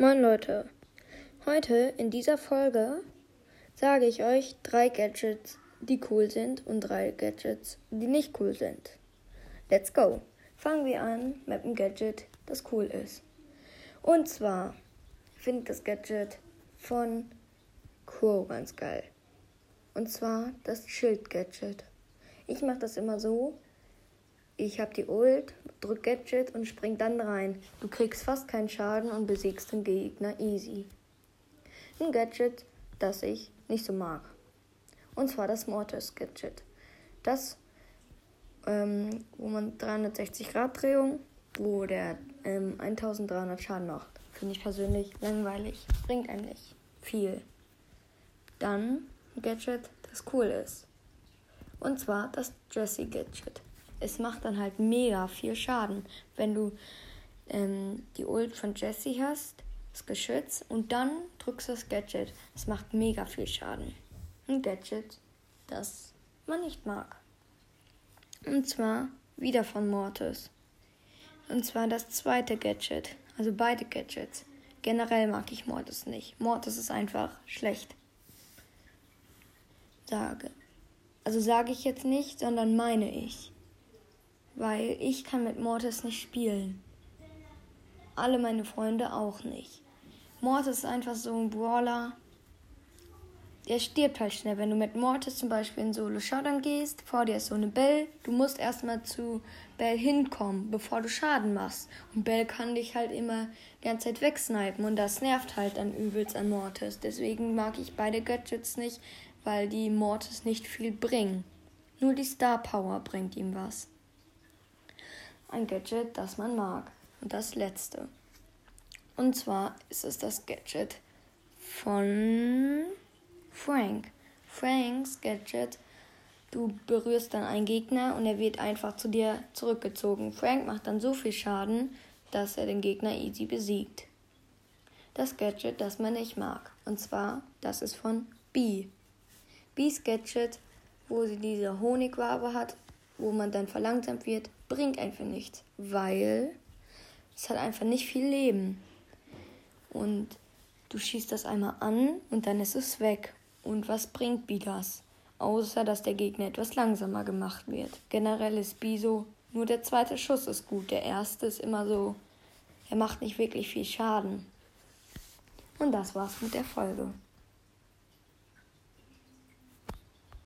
Moin Leute, heute in dieser Folge sage ich euch drei Gadgets, die cool sind und drei Gadgets, die nicht cool sind. Let's go! Fangen wir an mit einem Gadget, das cool ist. Und zwar finde ich das Gadget von Quo ganz geil. Und zwar das Schild-Gadget. Ich mache das immer so, ich habe die Ult, drück Gadget und spring dann rein. Du kriegst fast keinen Schaden und besiegst den Gegner easy. Ein Gadget, das ich nicht so mag. Und zwar das Mortis Gadget. Das, ähm, wo man 360 Grad Drehung, wo der ähm, 1300 Schaden macht. Finde ich persönlich langweilig. Bringt einem nicht viel. Dann ein Gadget, das cool ist. Und zwar das Jesse Gadget es macht dann halt mega viel Schaden, wenn du ähm, die Ult von Jesse hast, das Geschütz, und dann drückst du das Gadget. Es macht mega viel Schaden. Ein Gadget, das man nicht mag. Und zwar wieder von Mortis. Und zwar das zweite Gadget. Also beide Gadgets. Generell mag ich Mortis nicht. Mortis ist einfach schlecht. Sage. Also sage ich jetzt nicht, sondern meine ich weil ich kann mit Mortis nicht spielen. Alle meine Freunde auch nicht. Mortis ist einfach so ein Brawler. Der stirbt halt schnell. Wenn du mit Mortis zum Beispiel in Solo Showdown gehst, vor dir ist so eine Bell, du musst erstmal zu Bell hinkommen, bevor du Schaden machst. Und Bell kann dich halt immer die ganze Zeit wegsnipen und das nervt halt dann übelst an Mortis. Deswegen mag ich beide Gadgets nicht, weil die Mortis nicht viel bringen. Nur die Star Power bringt ihm was ein Gadget, das man mag. Und das letzte. Und zwar ist es das Gadget von Frank. Franks Gadget. Du berührst dann einen Gegner und er wird einfach zu dir zurückgezogen. Frank macht dann so viel Schaden, dass er den Gegner easy besiegt. Das Gadget, das man nicht mag. Und zwar, das ist von Bee. Bees Gadget, wo sie diese Honigwabe hat, wo man dann verlangsamt wird, bringt einfach nichts, weil es hat einfach nicht viel Leben. Und du schießt das einmal an und dann ist es weg. Und was bringt Bi das? Außer dass der Gegner etwas langsamer gemacht wird. Generell ist Bi so, nur der zweite Schuss ist gut. Der erste ist immer so, er macht nicht wirklich viel Schaden. Und das war's mit der Folge.